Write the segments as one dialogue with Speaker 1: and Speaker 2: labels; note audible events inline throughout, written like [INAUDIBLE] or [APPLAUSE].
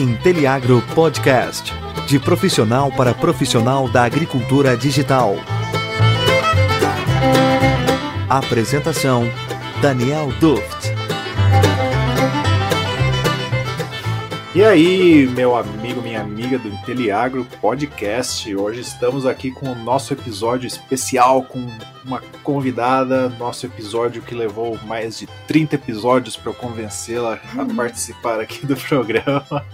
Speaker 1: Inteliagro Podcast. De profissional para profissional da agricultura digital. Apresentação: Daniel Duft.
Speaker 2: E aí, meu amigo, minha amiga do Inteliagro Podcast. Hoje estamos aqui com o nosso episódio especial com uma convidada, nosso episódio que levou mais de 30 episódios para eu convencê-la a uhum. participar aqui do [LAUGHS] programa.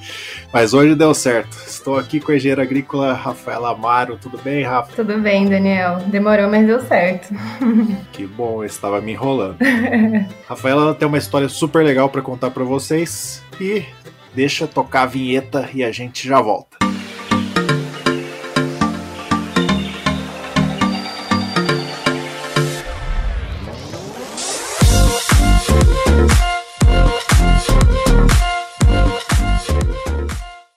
Speaker 2: Mas hoje deu certo. Estou aqui com a engenheira agrícola Rafaela Amaro. Tudo bem, Rafa?
Speaker 3: Tudo bem, Daniel. Demorou, mas deu certo. [LAUGHS]
Speaker 2: Que bom, eu estava me enrolando. Rafaela tem uma história super legal para contar para vocês e Deixa tocar a vinheta e a gente já volta.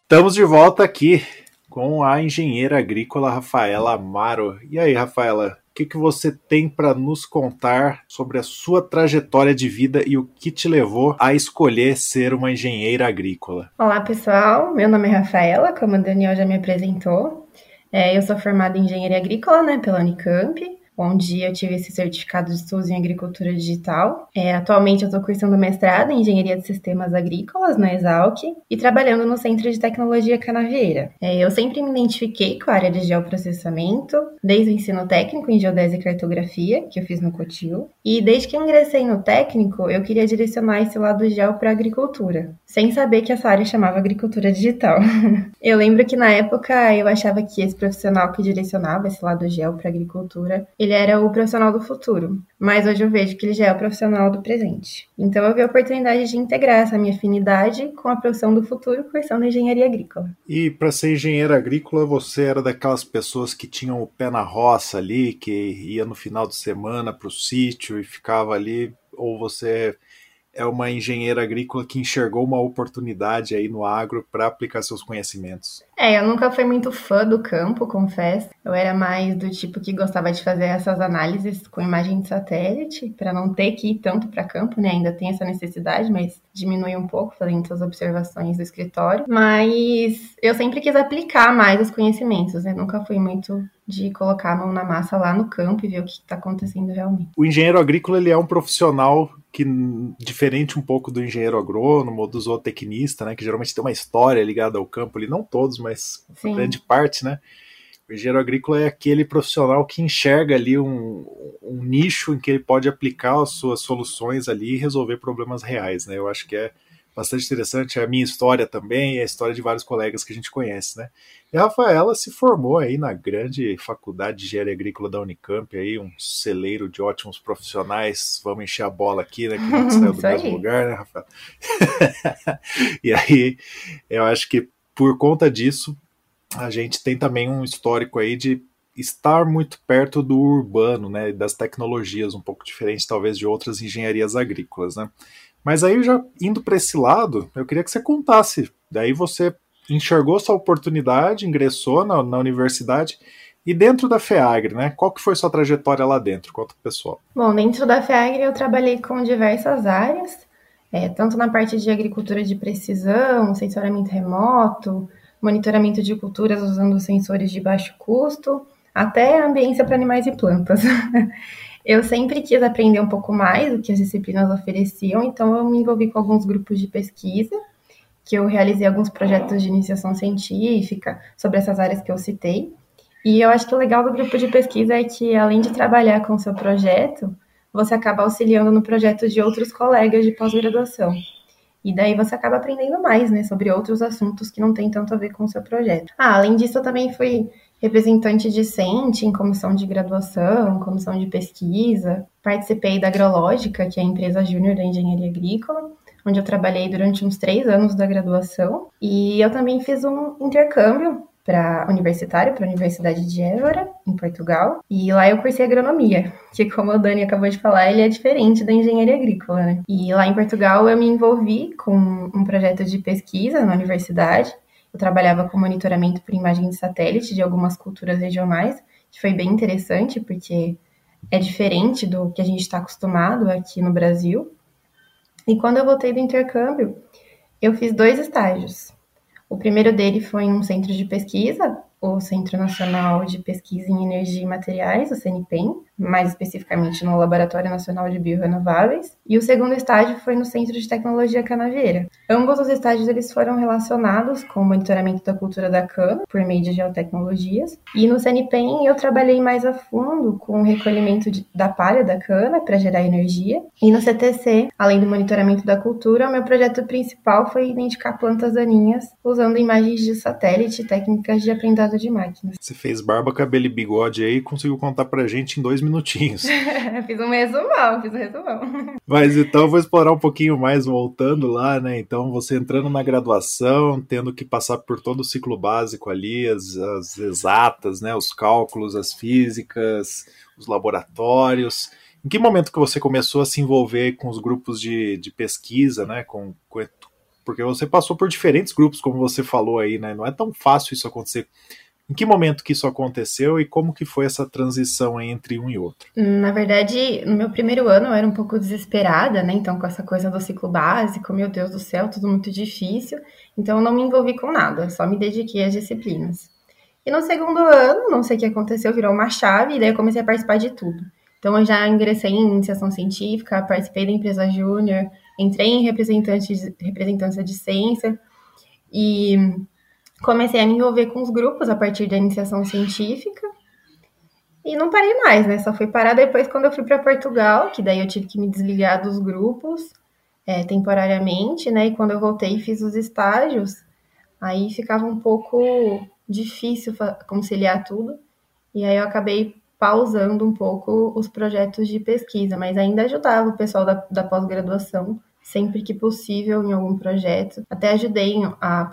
Speaker 2: Estamos de volta aqui com a engenheira agrícola Rafaela Amaro. E aí, Rafaela, que, que você tem para nos contar sobre a sua trajetória de vida e o que te levou a escolher ser uma engenheira agrícola?
Speaker 3: Olá, pessoal. Meu nome é Rafaela, como o Daniel já me apresentou. É, eu sou formada em engenharia agrícola né, pela Unicamp onde eu tive esse certificado de estudos em agricultura digital. É, atualmente eu estou cursando mestrado em engenharia de sistemas agrícolas na Exalc e trabalhando no Centro de Tecnologia Canavieira. É, eu sempre me identifiquei com a área de geoprocessamento, desde o ensino técnico em geodésia e cartografia, que eu fiz no Cotil, e desde que ingressei no técnico, eu queria direcionar esse lado geo para agricultura, sem saber que essa área chamava agricultura digital. [LAUGHS] eu lembro que na época eu achava que esse profissional que direcionava esse lado geo para agricultura, ele era o profissional do futuro, mas hoje eu vejo que ele já é o profissional do presente. Então eu vi a oportunidade de integrar essa minha afinidade com a profissão do futuro, cursando engenharia agrícola.
Speaker 2: E para ser engenheira agrícola, você era daquelas pessoas que tinham o pé na roça ali, que ia no final de semana para o sítio e ficava ali, ou você é uma engenheira agrícola que enxergou uma oportunidade aí no agro para aplicar seus conhecimentos.
Speaker 3: É, eu nunca fui muito fã do campo, confesso. Eu era mais do tipo que gostava de fazer essas análises com imagem de satélite, para não ter que ir tanto para campo, né? Ainda tem essa necessidade, mas diminui um pouco fazendo essas observações do escritório. Mas eu sempre quis aplicar mais os conhecimentos, né? Nunca fui muito de colocar a mão na massa lá no campo e ver o que está acontecendo realmente.
Speaker 2: O engenheiro agrícola ele é um profissional que diferente um pouco do engenheiro agrônomo ou do zootecnista, né, que geralmente tem uma história ligada ao campo, ali não todos, mas grande parte, né? O engenheiro agrícola é aquele profissional que enxerga ali um, um nicho em que ele pode aplicar as suas soluções ali e resolver problemas reais, né? Eu acho que é bastante interessante. É a minha história também e a história de vários colegas que a gente conhece, né? E a Rafaela se formou aí na grande faculdade de engenharia agrícola da Unicamp, aí um celeiro de ótimos profissionais. Vamos encher a bola aqui, né? Que não [LAUGHS] saiu do mesmo lugar, né, Rafaela? [LAUGHS] e aí, eu acho que por conta disso, a gente tem também um histórico aí de estar muito perto do urbano, né, das tecnologias, um pouco diferente talvez de outras engenharias agrícolas, né? Mas aí, já indo para esse lado, eu queria que você contasse. Daí você enxergou sua oportunidade, ingressou na, na universidade. E dentro da FEAGRE, né? Qual que foi sua trajetória lá dentro? Conta pessoal.
Speaker 3: Bom, dentro da FEAGRE eu trabalhei com diversas áreas, é, tanto na parte de agricultura de precisão, sensoramento remoto, monitoramento de culturas usando sensores de baixo custo, até ambiência para animais e plantas. [LAUGHS] Eu sempre quis aprender um pouco mais do que as disciplinas ofereciam, então eu me envolvi com alguns grupos de pesquisa, que eu realizei alguns projetos de iniciação científica sobre essas áreas que eu citei. E eu acho que o legal do grupo de pesquisa é que, além de trabalhar com o seu projeto, você acaba auxiliando no projeto de outros colegas de pós-graduação. E daí você acaba aprendendo mais, né, sobre outros assuntos que não tem tanto a ver com o seu projeto. Ah, além disso, eu também fui representante discente em comissão de graduação, comissão de pesquisa. Participei da Agrológica, que é a empresa júnior da engenharia agrícola, onde eu trabalhei durante uns três anos da graduação. E eu também fiz um intercâmbio para universitário, para a Universidade de Évora, em Portugal. E lá eu cursei agronomia, [LAUGHS] que como a Dani acabou de falar, ele é diferente da engenharia agrícola, né? E lá em Portugal eu me envolvi com um projeto de pesquisa na universidade, eu trabalhava com monitoramento por imagem de satélite de algumas culturas regionais, que foi bem interessante, porque é diferente do que a gente está acostumado aqui no Brasil. E quando eu voltei do intercâmbio, eu fiz dois estágios. O primeiro dele foi um centro de pesquisa, o Centro Nacional de Pesquisa em Energia e Materiais, o CNPEM, mais especificamente no Laboratório Nacional de Biorenováveis, e o segundo estágio foi no Centro de Tecnologia Canavieira. Ambos os estágios eles foram relacionados com o monitoramento da cultura da cana por meio de geotecnologias, e no CNPEM eu trabalhei mais a fundo com o recolhimento de, da palha da cana para gerar energia, e no CTC, além do monitoramento da cultura, o meu projeto principal foi identificar plantas daninhas usando imagens de satélite e técnicas de aprendizado de máquinas.
Speaker 2: Você fez barba, cabelo e bigode aí e conseguiu contar pra gente em dois minutinhos. [LAUGHS]
Speaker 3: fiz um resumão, fiz um resumão.
Speaker 2: Mas então eu vou explorar um pouquinho mais voltando lá, né? Então você entrando na graduação, tendo que passar por todo o ciclo básico ali, as, as exatas, né? Os cálculos, as físicas, os laboratórios. Em que momento que você começou a se envolver com os grupos de, de pesquisa, né? Com, com, porque você passou por diferentes grupos, como você falou aí, né? Não é tão fácil isso acontecer. Em que momento que isso aconteceu e como que foi essa transição entre um e outro?
Speaker 3: Na verdade, no meu primeiro ano eu era um pouco desesperada, né? Então, com essa coisa do ciclo básico, meu Deus do céu, tudo muito difícil. Então, eu não me envolvi com nada, só me dediquei às disciplinas. E no segundo ano, não sei o que aconteceu, virou uma chave e daí eu comecei a participar de tudo. Então, eu já ingressei em iniciação científica, participei da empresa júnior, entrei em representante, representância de ciência e comecei a me envolver com os grupos a partir da iniciação científica. E não parei mais, né? Só fui parar depois quando eu fui para Portugal, que daí eu tive que me desligar dos grupos é, temporariamente, né? E quando eu voltei fiz os estágios, aí ficava um pouco difícil conciliar tudo. E aí eu acabei pausando um pouco os projetos de pesquisa, mas ainda ajudava o pessoal da, da pós-graduação sempre que possível em algum projeto. Até ajudei a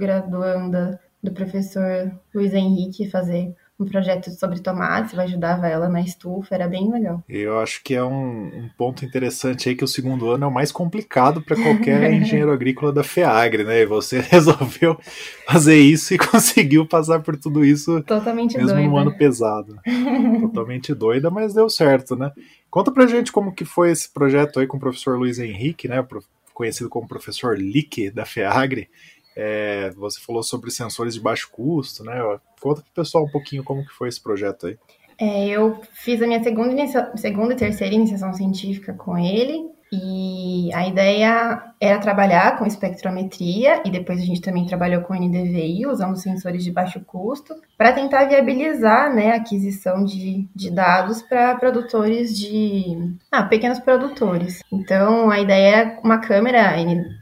Speaker 3: pós-graduanda do professor Luiz Henrique fazer um projeto sobre tomates, eu ajudava ela na estufa, era bem legal.
Speaker 2: Eu acho que é um, um ponto interessante aí que o segundo ano é o mais complicado para qualquer [LAUGHS] engenheiro agrícola da FEAGRE, né? E você [LAUGHS] resolveu fazer isso e [LAUGHS] conseguiu passar por tudo isso
Speaker 3: totalmente
Speaker 2: mesmo
Speaker 3: doida.
Speaker 2: num ano pesado. totalmente doida, mas deu certo, né? Conta pra gente como que foi esse projeto aí com o professor Luiz Henrique, né? Conhecido como professor Lick da FEAGRE. É, você falou sobre sensores de baixo custo, né? Conta pro pessoal um pouquinho como que foi esse projeto aí.
Speaker 3: É, eu fiz a minha segunda, segunda e terceira iniciação científica com ele. E a ideia era trabalhar com espectrometria e depois a gente também trabalhou com NDVI, usando sensores de baixo custo, para tentar viabilizar né, a aquisição de, de dados para produtores de. Ah, pequenos produtores. Então a ideia é uma câmera,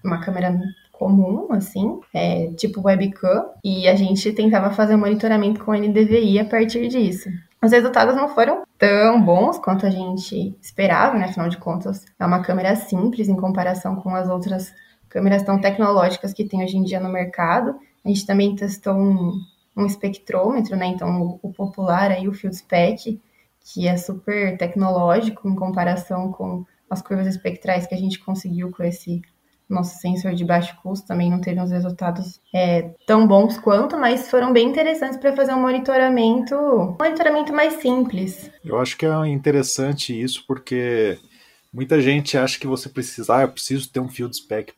Speaker 3: uma câmera comum, assim, é, tipo webcam, e a gente tentava fazer monitoramento com NDVI a partir disso. Os resultados não foram tão bons quanto a gente esperava, né? Afinal de contas, é uma câmera simples em comparação com as outras câmeras tão tecnológicas que tem hoje em dia no mercado. A gente também testou um, um espectrômetro, né? Então, o, o popular aí, o Field Spec, que é super tecnológico em comparação com as curvas espectrais que a gente conseguiu com esse nosso sensor de baixo custo também não teve uns resultados é, tão bons quanto, mas foram bem interessantes para fazer um monitoramento, um monitoramento mais simples.
Speaker 2: Eu acho que é interessante isso porque muita gente acha que você precisa, ah, eu preciso ter um field spec.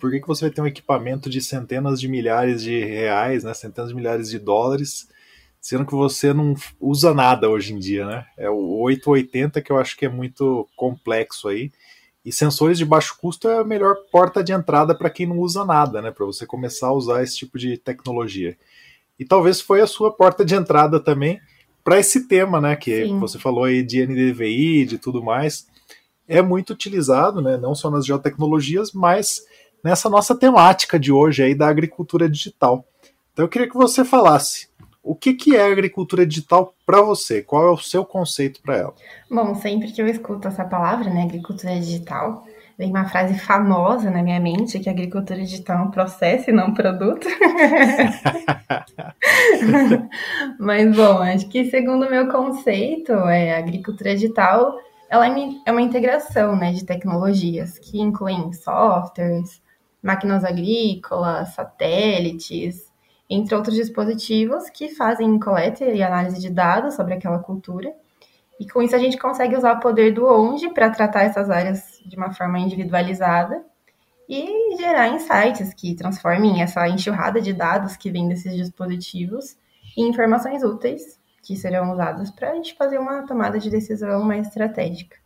Speaker 2: Por que, que você vai ter um equipamento de centenas de milhares de reais, né, centenas de milhares de dólares, sendo que você não usa nada hoje em dia, né? É o 880 que eu acho que é muito complexo aí e sensores de baixo custo é a melhor porta de entrada para quem não usa nada, né? Para você começar a usar esse tipo de tecnologia. E talvez foi a sua porta de entrada também para esse tema, né? Que Sim. você falou aí de NDVI, de tudo mais. É muito utilizado, né? Não só nas geotecnologias, mas nessa nossa temática de hoje aí da agricultura digital. Então eu queria que você falasse o que, que é agricultura digital para você? Qual é o seu conceito para ela?
Speaker 3: Bom, sempre que eu escuto essa palavra, né, agricultura digital, vem uma frase famosa na minha mente que a agricultura digital é um processo e não um produto. [LAUGHS] Mas bom, acho que segundo o meu conceito, é, a agricultura digital ela é uma integração né, de tecnologias que incluem softwares, máquinas agrícolas, satélites, entre outros dispositivos que fazem coleta e análise de dados sobre aquela cultura. E com isso a gente consegue usar o poder do onde para tratar essas áreas de uma forma individualizada e gerar insights que transformem essa enxurrada de dados que vem desses dispositivos em informações úteis que serão usadas para a gente fazer uma tomada de decisão mais estratégica.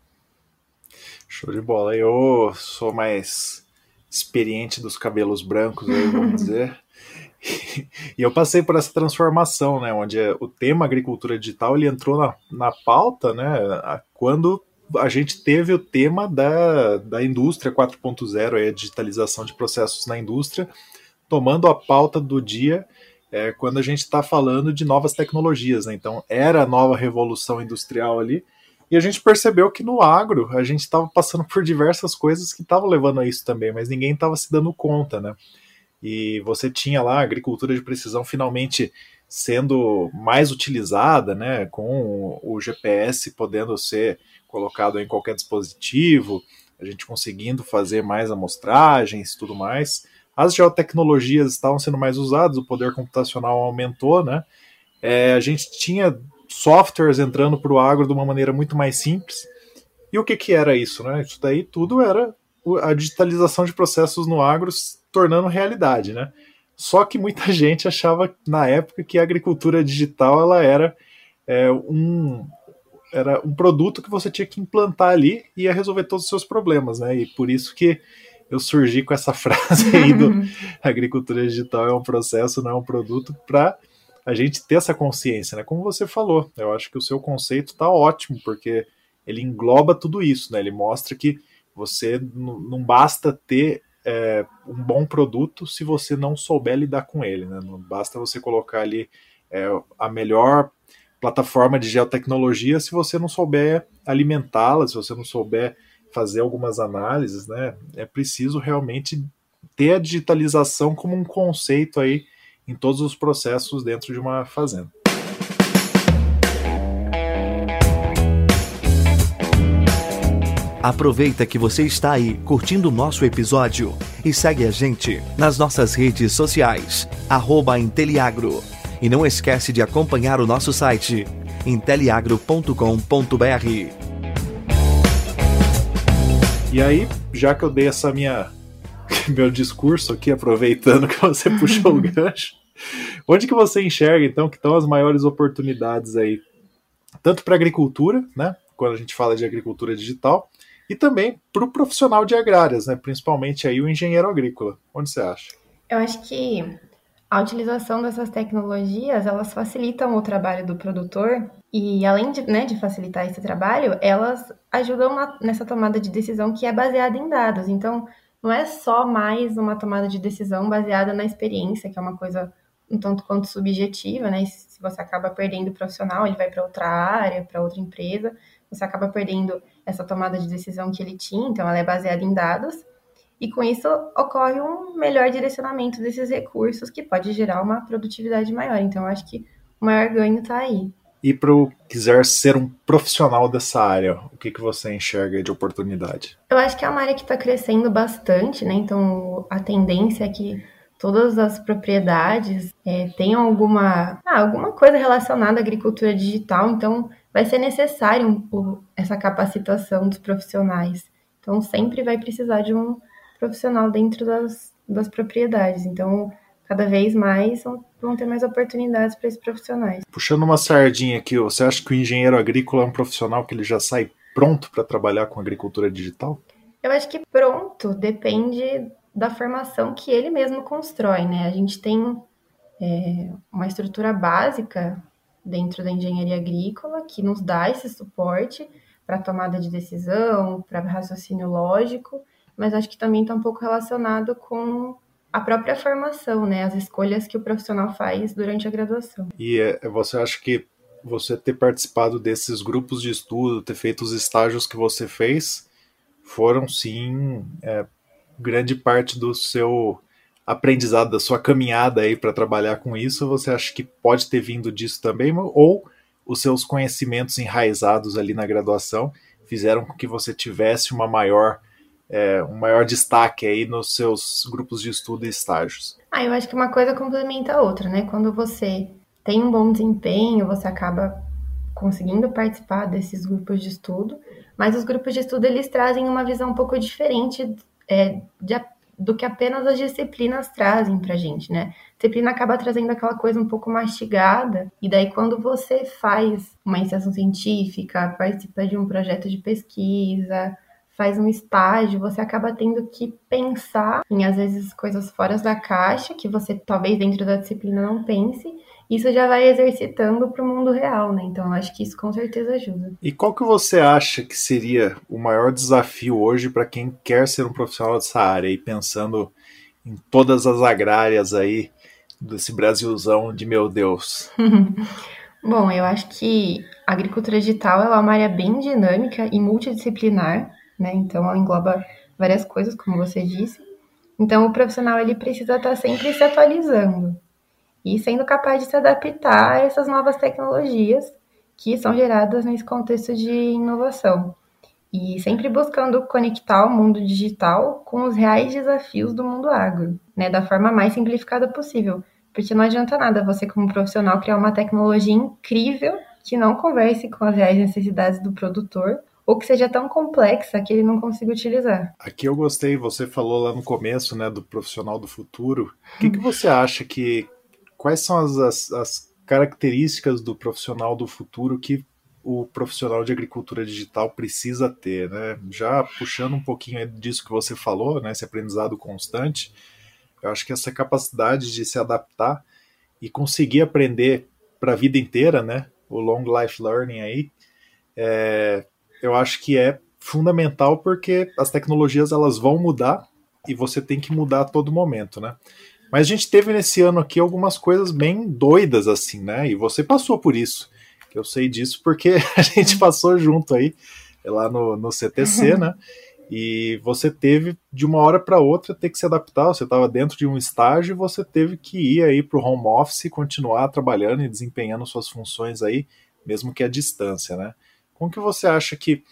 Speaker 2: Show de bola. Eu sou mais experiente dos cabelos brancos, aí, vamos [LAUGHS] dizer. E eu passei por essa transformação, né, onde o tema agricultura digital ele entrou na, na pauta, né, quando a gente teve o tema da, da indústria 4.0, a digitalização de processos na indústria, tomando a pauta do dia é, quando a gente está falando de novas tecnologias. Né? Então, era a nova revolução industrial ali, e a gente percebeu que no agro a gente estava passando por diversas coisas que estavam levando a isso também, mas ninguém estava se dando conta, né? E você tinha lá a agricultura de precisão finalmente sendo mais utilizada, né? Com o GPS podendo ser colocado em qualquer dispositivo, a gente conseguindo fazer mais amostragens e tudo mais. As geotecnologias estavam sendo mais usadas, o poder computacional aumentou, né? É, a gente tinha softwares entrando para o agro de uma maneira muito mais simples. E o que, que era isso? Né? Isso daí tudo era a digitalização de processos no agro tornando realidade. Né? Só que muita [LAUGHS] gente achava na época que a agricultura digital ela era é, um, era um produto que você tinha que implantar ali e ia resolver todos os seus problemas, né? E por isso que eu surgi com essa [LAUGHS] frase aí do [LAUGHS] agricultura digital é um processo, não é um produto, para a gente ter essa consciência, né? Como você falou, eu acho que o seu conceito está ótimo, porque ele engloba tudo isso, né? Ele mostra que você não basta ter é, um bom produto se você não souber lidar com ele, né? Não basta você colocar ali é, a melhor plataforma de geotecnologia se você não souber alimentá-la, se você não souber fazer algumas análises, né? É preciso realmente ter a digitalização como um conceito aí em todos os processos dentro de uma fazenda.
Speaker 1: Aproveita que você está aí curtindo o nosso episódio e segue a gente nas nossas redes sociais, arroba Inteliagro. E não esquece de acompanhar o nosso site, inteliagro.com.br.
Speaker 2: E aí, já que eu dei essa minha [LAUGHS] meu discurso aqui, aproveitando que você [LAUGHS] puxou o gancho. Onde que você enxerga, então, que estão as maiores oportunidades aí? Tanto para a agricultura, né? Quando a gente fala de agricultura digital, e também para o profissional de agrárias, né? Principalmente aí o engenheiro agrícola. Onde você acha?
Speaker 3: Eu acho que a utilização dessas tecnologias, elas facilitam o trabalho do produtor e além de, né, de facilitar esse trabalho, elas ajudam na, nessa tomada de decisão que é baseada em dados. Então, não é só mais uma tomada de decisão baseada na experiência, que é uma coisa um tanto quanto subjetiva, né? Se você acaba perdendo o profissional, ele vai para outra área, para outra empresa, você acaba perdendo essa tomada de decisão que ele tinha, então ela é baseada em dados, e com isso ocorre um melhor direcionamento desses recursos que pode gerar uma produtividade maior. Então, eu acho que o maior ganho está aí.
Speaker 2: E para o quiser ser um profissional dessa área, o que, que você enxerga de oportunidade?
Speaker 3: Eu acho que é uma área que está crescendo bastante, né? Então a tendência é que todas as propriedades é, tenham alguma, ah, alguma coisa relacionada à agricultura digital, então vai ser necessário essa capacitação dos profissionais. Então sempre vai precisar de um profissional dentro das, das propriedades. Então cada vez mais vão ter mais oportunidades para esses profissionais.
Speaker 2: Puxando uma sardinha aqui, você acha que o engenheiro agrícola é um profissional que ele já sai pronto para trabalhar com agricultura digital?
Speaker 3: Eu acho que pronto depende da formação que ele mesmo constrói, né? A gente tem é, uma estrutura básica dentro da engenharia agrícola que nos dá esse suporte para tomada de decisão, para raciocínio lógico, mas acho que também está um pouco relacionado com a própria formação, né? As escolhas que o profissional faz durante a graduação.
Speaker 2: E é, você acha que você ter participado desses grupos de estudo, ter feito os estágios que você fez, foram sim é, grande parte do seu aprendizado, da sua caminhada aí para trabalhar com isso? Você acha que pode ter vindo disso também? Ou os seus conhecimentos enraizados ali na graduação fizeram com que você tivesse uma maior é, um maior destaque aí nos seus grupos de estudo e estágios?
Speaker 3: Ah, eu acho que uma coisa complementa a outra, né? Quando você tem um bom desempenho, você acaba conseguindo participar desses grupos de estudo, mas os grupos de estudo eles trazem uma visão um pouco diferente é, de, do que apenas as disciplinas trazem para a gente, né? Disciplina acaba trazendo aquela coisa um pouco mastigada, e daí quando você faz uma iniciação científica, participa de um projeto de pesquisa, faz um estágio, você acaba tendo que pensar em às vezes coisas fora da caixa que você talvez dentro da disciplina não pense. Isso já vai exercitando para o mundo real, né? Então, eu acho que isso com certeza ajuda.
Speaker 2: E qual que você acha que seria o maior desafio hoje para quem quer ser um profissional dessa área e pensando em todas as agrárias aí desse Brasilzão de meu Deus? [LAUGHS]
Speaker 3: Bom, eu acho que a agricultura digital é uma área bem dinâmica e multidisciplinar né? Então ela engloba várias coisas, como você disse. Então o profissional ele precisa estar sempre se atualizando e sendo capaz de se adaptar a essas novas tecnologias que são geradas nesse contexto de inovação. E sempre buscando conectar o mundo digital com os reais desafios do mundo agro, né, da forma mais simplificada possível. Porque não adianta nada você, como profissional, criar uma tecnologia incrível que não converse com as reais necessidades do produtor ou que seja tão complexa que ele não consiga utilizar.
Speaker 2: Aqui eu gostei, você falou lá no começo, né, do profissional do futuro. O que, que você acha que quais são as, as, as características do profissional do futuro que o profissional de agricultura digital precisa ter, né? Já puxando um pouquinho disso que você falou, né, esse aprendizado constante, eu acho que essa capacidade de se adaptar e conseguir aprender para a vida inteira, né, o long life learning aí, é, eu acho que é fundamental porque as tecnologias elas vão mudar e você tem que mudar a todo momento, né? Mas a gente teve nesse ano aqui algumas coisas bem doidas assim, né? E você passou por isso. Eu sei disso porque [LAUGHS] a gente passou junto aí lá no, no CTC, né? E você teve de uma hora para outra ter que se adaptar. Você estava dentro de um estágio e você teve que ir aí para o home office, continuar trabalhando e desempenhando suas funções aí, mesmo que à distância, né? Como que você acha que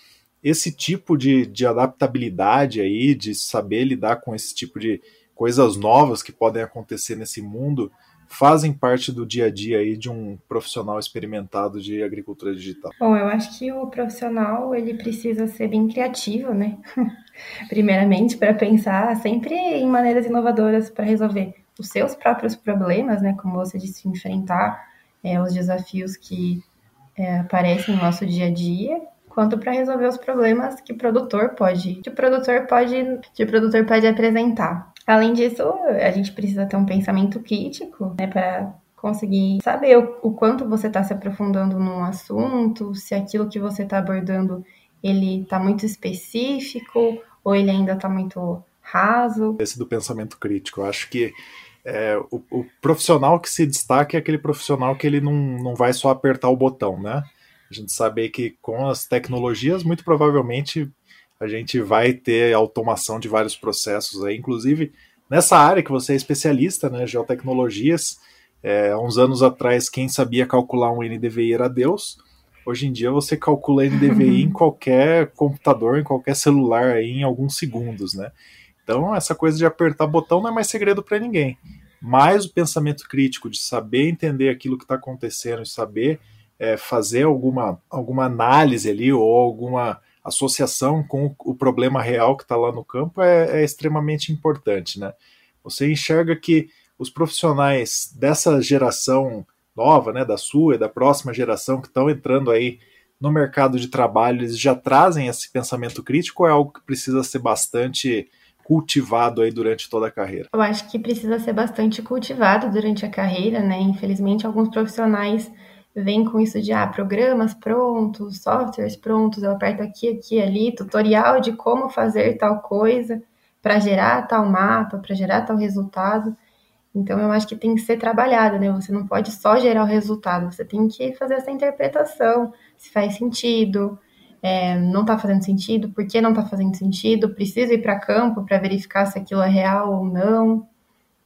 Speaker 2: esse tipo de, de adaptabilidade aí, de saber lidar com esse tipo de coisas novas que podem acontecer nesse mundo, fazem parte do dia a dia aí de um profissional experimentado de agricultura digital?
Speaker 3: Bom, eu acho que o profissional ele precisa ser bem criativo, né? [LAUGHS] Primeiramente, para pensar sempre em maneiras inovadoras para resolver os seus próprios problemas, né? Como você disse, enfrentar é, os desafios que é, no nosso dia a dia, quanto para resolver os problemas que o produtor pode, que o produtor pode, que o produtor pode apresentar. Além disso, a gente precisa ter um pensamento crítico, né, para conseguir saber o, o quanto você está se aprofundando num assunto, se aquilo que você está abordando ele está muito específico ou ele ainda está muito raso.
Speaker 2: Esse do pensamento crítico, eu acho que é, o, o, profissional que se destaca é aquele profissional que ele não, não vai só apertar o botão, né? A gente sabe que com as tecnologias, muito provavelmente a gente vai ter automação de vários processos aí, inclusive nessa área que você é especialista, né? Geotecnologias. É, há uns anos atrás, quem sabia calcular um NDVI era Deus. Hoje em dia você calcula NDVI em [LAUGHS] qualquer computador, em qualquer celular aí, em alguns segundos, né? Então, essa coisa de apertar botão não é mais segredo para ninguém. Mas o pensamento crítico, de saber entender aquilo que está acontecendo, de saber é, fazer alguma, alguma análise ali ou alguma associação com o problema real que está lá no campo é, é, extremamente importante, né? Você enxerga que os profissionais dessa geração nova, né, da sua e da próxima geração que estão entrando aí no mercado de trabalho, eles já trazem esse pensamento crítico ou é algo que precisa ser bastante cultivado aí durante toda a carreira?
Speaker 3: Eu acho que precisa ser bastante cultivado durante a carreira, né? Infelizmente, alguns profissionais vêm com isso de ah, programas prontos, softwares prontos, eu aperto aqui, aqui, ali, tutorial de como fazer tal coisa para gerar tal mapa, para gerar tal resultado. Então, eu acho que tem que ser trabalhado, né? Você não pode só gerar o resultado, você tem que fazer essa interpretação, se faz sentido, é, não está fazendo sentido, por que não está fazendo sentido, precisa ir para campo para verificar se aquilo é real ou não.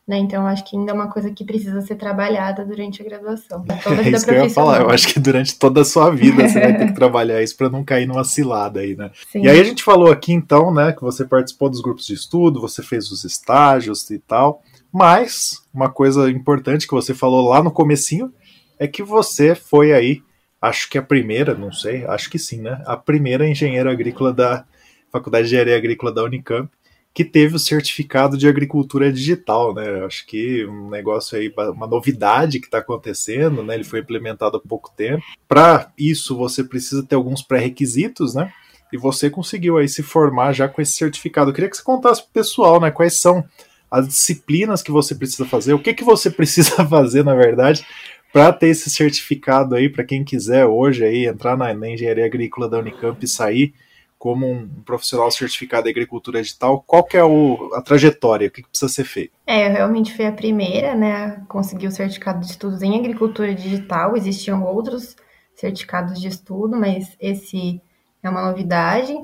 Speaker 3: Né? Então, acho que ainda é uma coisa que precisa ser trabalhada durante a graduação.
Speaker 2: Toda a [LAUGHS] vida é isso que eu ia falar. Eu acho que durante toda a sua vida você vai ter que [LAUGHS] trabalhar isso para não cair numa cilada aí, né? Sim. E aí a gente falou aqui, então, né, que você participou dos grupos de estudo, você fez os estágios e tal. Mas, uma coisa importante que você falou lá no comecinho é que você foi aí acho que a primeira, não sei, acho que sim, né? A primeira engenheira agrícola da Faculdade de Engenharia Agrícola da Unicamp, que teve o certificado de agricultura digital, né? Acho que um negócio aí, uma novidade que está acontecendo, né? Ele foi implementado há pouco tempo. Para isso, você precisa ter alguns pré-requisitos, né? E você conseguiu aí se formar já com esse certificado. Eu queria que você contasse para o pessoal, né? Quais são as disciplinas que você precisa fazer, o que, que você [LAUGHS] precisa fazer, na verdade, para ter esse certificado aí, para quem quiser hoje aí entrar na, na engenharia agrícola da Unicamp e sair como um profissional certificado em agricultura digital, qual que é o, a trajetória, o que, que, precisa ser feito?
Speaker 3: É, eu realmente fui a primeira, né, a conseguir o certificado de estudos em agricultura digital, existiam outros certificados de estudo, mas esse é uma novidade.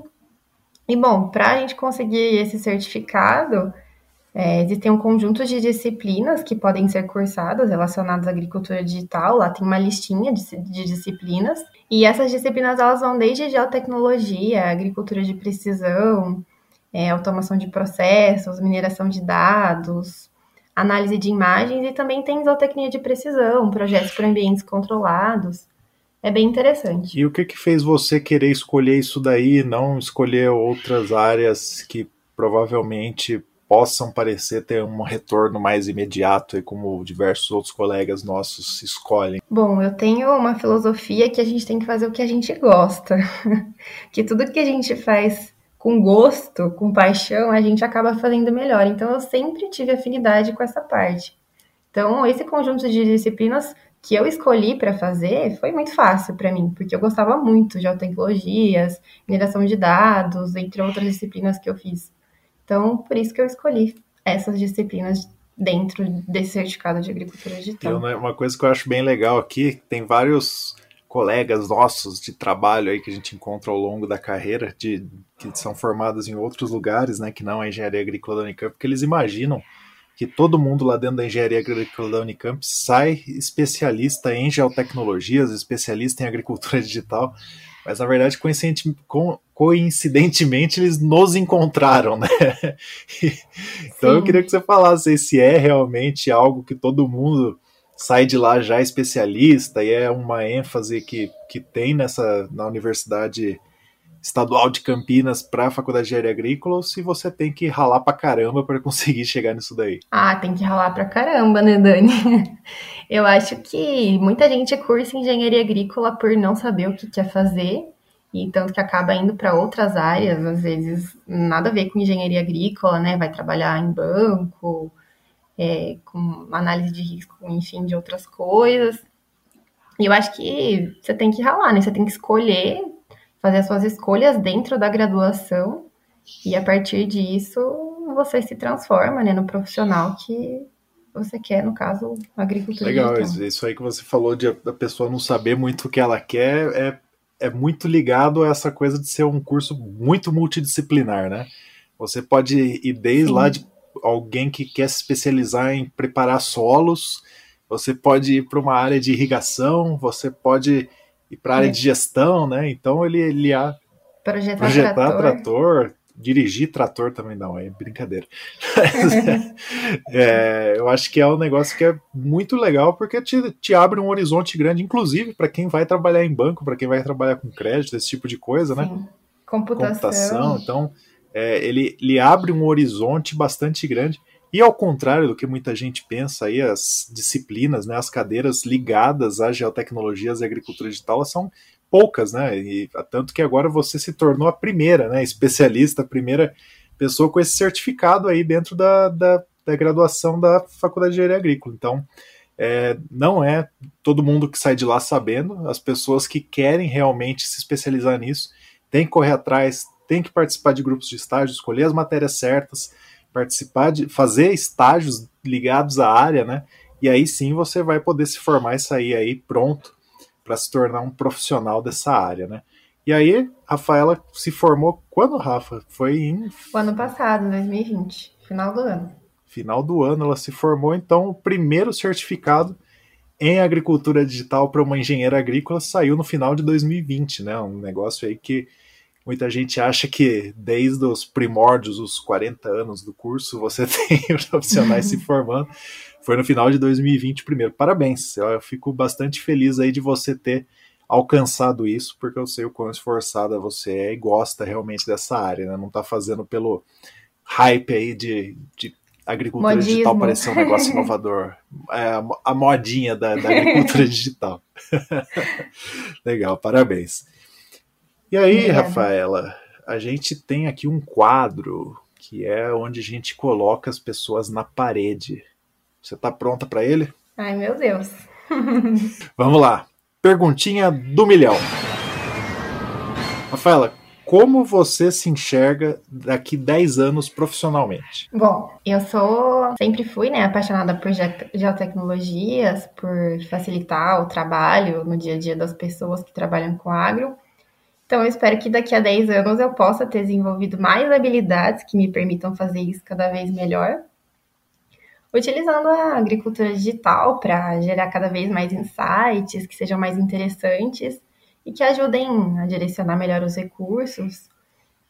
Speaker 3: E, bom, para a gente conseguir esse certificado, é, existem um conjunto de disciplinas que podem ser cursadas relacionadas à agricultura digital. Lá tem uma listinha de, de disciplinas. E essas disciplinas elas vão desde geotecnologia, agricultura de precisão, é, automação de processos, mineração de dados, análise de imagens e também tem zootecnia de precisão, projetos para ambientes controlados. É bem interessante.
Speaker 2: E o que, que fez você querer escolher isso daí, não escolher outras áreas que provavelmente possam parecer ter um retorno mais imediato, e como diversos outros colegas nossos escolhem?
Speaker 3: Bom, eu tenho uma filosofia que a gente tem que fazer o que a gente gosta, [LAUGHS] que tudo que a gente faz com gosto, com paixão, a gente acaba fazendo melhor. Então, eu sempre tive afinidade com essa parte. Então, esse conjunto de disciplinas que eu escolhi para fazer foi muito fácil para mim, porque eu gostava muito de geotecnologias, mineração de dados, entre outras disciplinas que eu fiz. Então, por isso que eu escolhi essas disciplinas dentro desse certificado de agricultura digital.
Speaker 2: Né, uma coisa que eu acho bem legal aqui, tem vários colegas nossos de trabalho aí que a gente encontra ao longo da carreira, de, que são formados em outros lugares, né, que não a engenharia agrícola da Unicamp, porque eles imaginam que todo mundo lá dentro da engenharia agrícola da Unicamp sai especialista em geotecnologias, especialista em agricultura [LAUGHS] digital, mas na verdade, coincidentemente, eles nos encontraram, né? [LAUGHS] então Sim. eu queria que você falasse se é realmente algo que todo mundo sai de lá já especialista e é uma ênfase que, que tem nessa na universidade estadual de Campinas para a faculdade de engenharia agrícola ou se você tem que ralar para caramba para conseguir chegar nisso daí?
Speaker 3: Ah, tem que ralar para caramba, né, Dani? [LAUGHS] Eu acho que muita gente cursa engenharia agrícola por não saber o que quer fazer e tanto que acaba indo para outras áreas, às vezes nada a ver com engenharia agrícola, né? Vai trabalhar em banco, é, com análise de risco, enfim, de outras coisas. E eu acho que você tem que ralar, né? Você tem que escolher, fazer as suas escolhas dentro da graduação e a partir disso você se transforma, né, no profissional que você quer, no caso, agricultura.
Speaker 2: Legal, digital. isso aí que você falou de a pessoa não saber muito o que ela quer é é muito ligado a essa coisa de ser um curso muito multidisciplinar, né? Você pode ir desde Sim. lá de alguém que quer se especializar em preparar solos, você pode ir para uma área de irrigação, você pode ir para a área é. de gestão, né? Então ele, ele a
Speaker 3: projetar, projetar trator.
Speaker 2: trator dirigir trator também não, é brincadeira. [LAUGHS] é, eu acho que é um negócio que é muito legal porque te, te abre um horizonte grande, inclusive para quem vai trabalhar em banco, para quem vai trabalhar com crédito, esse tipo de coisa, né? Sim.
Speaker 3: né? Computação. Computação.
Speaker 2: Então, é, ele, ele abre um horizonte bastante grande. E ao contrário do que muita gente pensa aí, as disciplinas, né, as cadeiras ligadas às geotecnologias e agricultura digital, são poucas, né? E tanto que agora você se tornou a primeira, né? Especialista, a primeira pessoa com esse certificado aí dentro da, da, da graduação da Faculdade de Engenharia Agrícola. Então, é, não é todo mundo que sai de lá sabendo, as pessoas que querem realmente se especializar nisso têm que correr atrás, têm que participar de grupos de estágio, escolher as matérias certas, participar de fazer estágios ligados à área, né? E aí sim você vai poder se formar e sair aí pronto para se tornar um profissional dessa área, né? E aí, Rafaela se formou quando, Rafa? Foi em.
Speaker 3: O ano passado, 2020, final do ano.
Speaker 2: Final do ano, ela se formou, então, o primeiro certificado em agricultura digital para uma engenheira agrícola saiu no final de 2020, né? Um negócio aí que muita gente acha que desde os primórdios, os 40 anos do curso, você [LAUGHS] tem profissionais se [LAUGHS] formando. Foi no final de 2020 primeiro. Parabéns, eu fico bastante feliz aí de você ter alcançado isso, porque eu sei o quão esforçada você é e gosta realmente dessa área, né? Não está fazendo pelo, hype aí de, de agricultura Modismo. digital parecer um negócio [LAUGHS] inovador. É a modinha da, da agricultura [LAUGHS] digital. [LAUGHS] Legal, parabéns. E aí, Rafaela, a gente tem aqui um quadro que é onde a gente coloca as pessoas na parede. Você está pronta para ele?
Speaker 3: Ai, meu Deus. [LAUGHS]
Speaker 2: Vamos lá. Perguntinha do milhão. Rafaela, como você se enxerga daqui 10 anos profissionalmente?
Speaker 3: Bom, eu sou, sempre fui, né, apaixonada por geotecnologias, por facilitar o trabalho no dia a dia das pessoas que trabalham com agro. Então, eu espero que daqui a 10 anos eu possa ter desenvolvido mais habilidades que me permitam fazer isso cada vez melhor, utilizando a agricultura digital para gerar cada vez mais insights que sejam mais interessantes e que ajudem a direcionar melhor os recursos.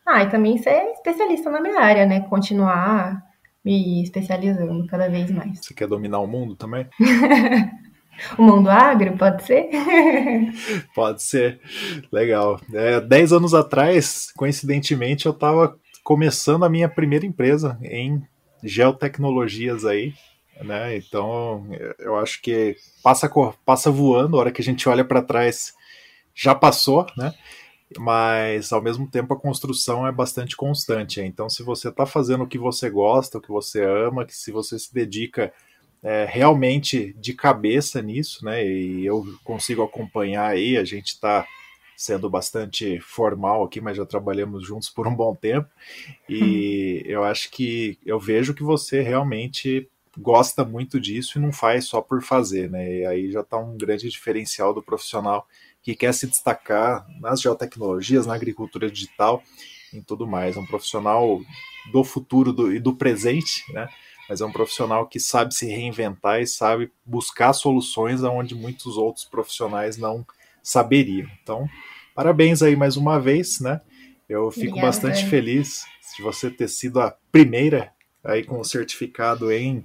Speaker 3: Ah, e também ser especialista na minha área, né? Continuar me especializando cada vez mais.
Speaker 2: Você quer dominar o mundo também? [LAUGHS]
Speaker 3: o mundo agro, pode ser? [LAUGHS]
Speaker 2: pode ser. Legal. É, dez anos atrás, coincidentemente, eu estava começando a minha primeira empresa em geotecnologias aí, né? Então, eu acho que passa, passa voando a hora que a gente olha para trás já passou, né? Mas ao mesmo tempo a construção é bastante constante. Então, se você está fazendo o que você gosta, o que você ama, que se você se dedica é, realmente de cabeça nisso, né? E eu consigo acompanhar aí, a gente está sendo bastante formal aqui, mas já trabalhamos juntos por um bom tempo. E eu acho que eu vejo que você realmente gosta muito disso e não faz só por fazer, né? E aí já está um grande diferencial do profissional que quer se destacar nas geotecnologias, na agricultura digital, em tudo mais. É um profissional do futuro do, e do presente, né? Mas é um profissional que sabe se reinventar e sabe buscar soluções onde muitos outros profissionais não saberiam. Então, parabéns aí mais uma vez, né? Eu fico Obrigada. bastante feliz de você ter sido a primeira aí com o certificado em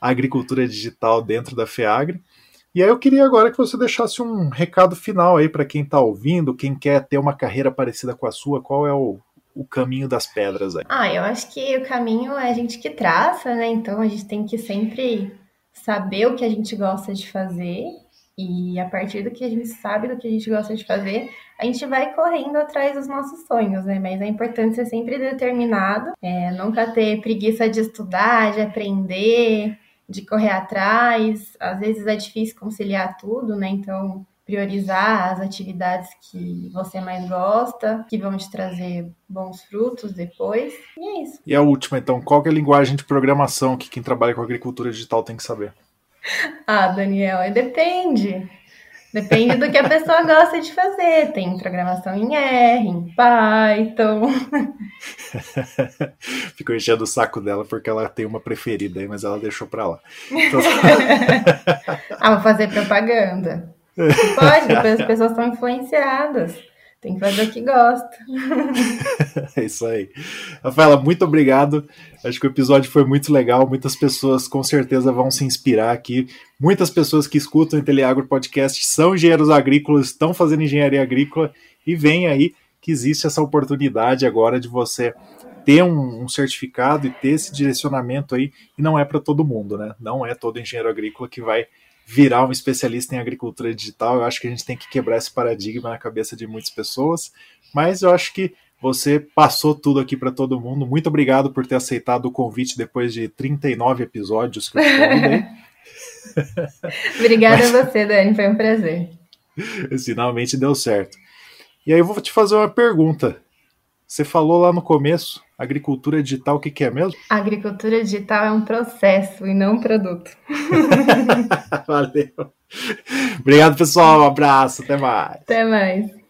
Speaker 2: agricultura digital dentro da FEAGRE. E aí eu queria agora que você deixasse um recado final aí para quem está ouvindo, quem quer ter uma carreira parecida com a sua, qual é o, o caminho das pedras aí?
Speaker 3: Ah, eu acho que o caminho é a gente que traça, né? Então a gente tem que sempre saber o que a gente gosta de fazer e a partir do que a gente sabe do que a gente gosta de fazer, a gente vai correndo atrás dos nossos sonhos, né? Mas é importante ser sempre determinado, é, nunca ter preguiça de estudar, de aprender, de correr atrás. Às vezes é difícil conciliar tudo, né? Então, priorizar as atividades que você mais gosta, que vão te trazer bons frutos depois. E é isso.
Speaker 2: E a última, então, qual é a linguagem de programação que quem trabalha com agricultura digital tem que saber?
Speaker 3: Ah, Daniel, depende. Depende do que a pessoa gosta de fazer. Tem programação em R, em Python. [LAUGHS]
Speaker 2: Ficou enchendo o saco dela porque ela tem uma preferida aí, mas ela deixou pra lá. [LAUGHS] Então...
Speaker 3: ah, vou fazer propaganda. [LAUGHS] Pode, depois as pessoas estão influenciadas. Tem que fazer o que gosta. [LAUGHS]
Speaker 2: é isso aí. Rafaela, muito obrigado. Acho que o episódio foi muito legal. Muitas pessoas com certeza vão se inspirar aqui. Muitas pessoas que escutam o Teleagro Podcast são engenheiros agrícolas, estão fazendo engenharia agrícola e vem aí que existe essa oportunidade agora de você ter um, um certificado e ter esse direcionamento aí. E não é para todo mundo, né? Não é todo engenheiro agrícola que vai virar um especialista em agricultura digital. Eu acho que a gente tem que quebrar esse paradigma na cabeça de muitas pessoas, mas eu acho que você passou tudo aqui para todo mundo. Muito obrigado por ter aceitado o convite depois de 39 episódios que eu [LAUGHS]
Speaker 3: Obrigada mas... a você, Dani, foi um prazer. [LAUGHS]
Speaker 2: Finalmente deu certo. E aí eu vou te fazer uma pergunta. Você falou lá no começo, agricultura digital, o que, que é mesmo?
Speaker 3: agricultura digital é um processo e não um produto. [LAUGHS]
Speaker 2: Valeu. Obrigado, pessoal. Um abraço. Até mais.
Speaker 3: Até mais.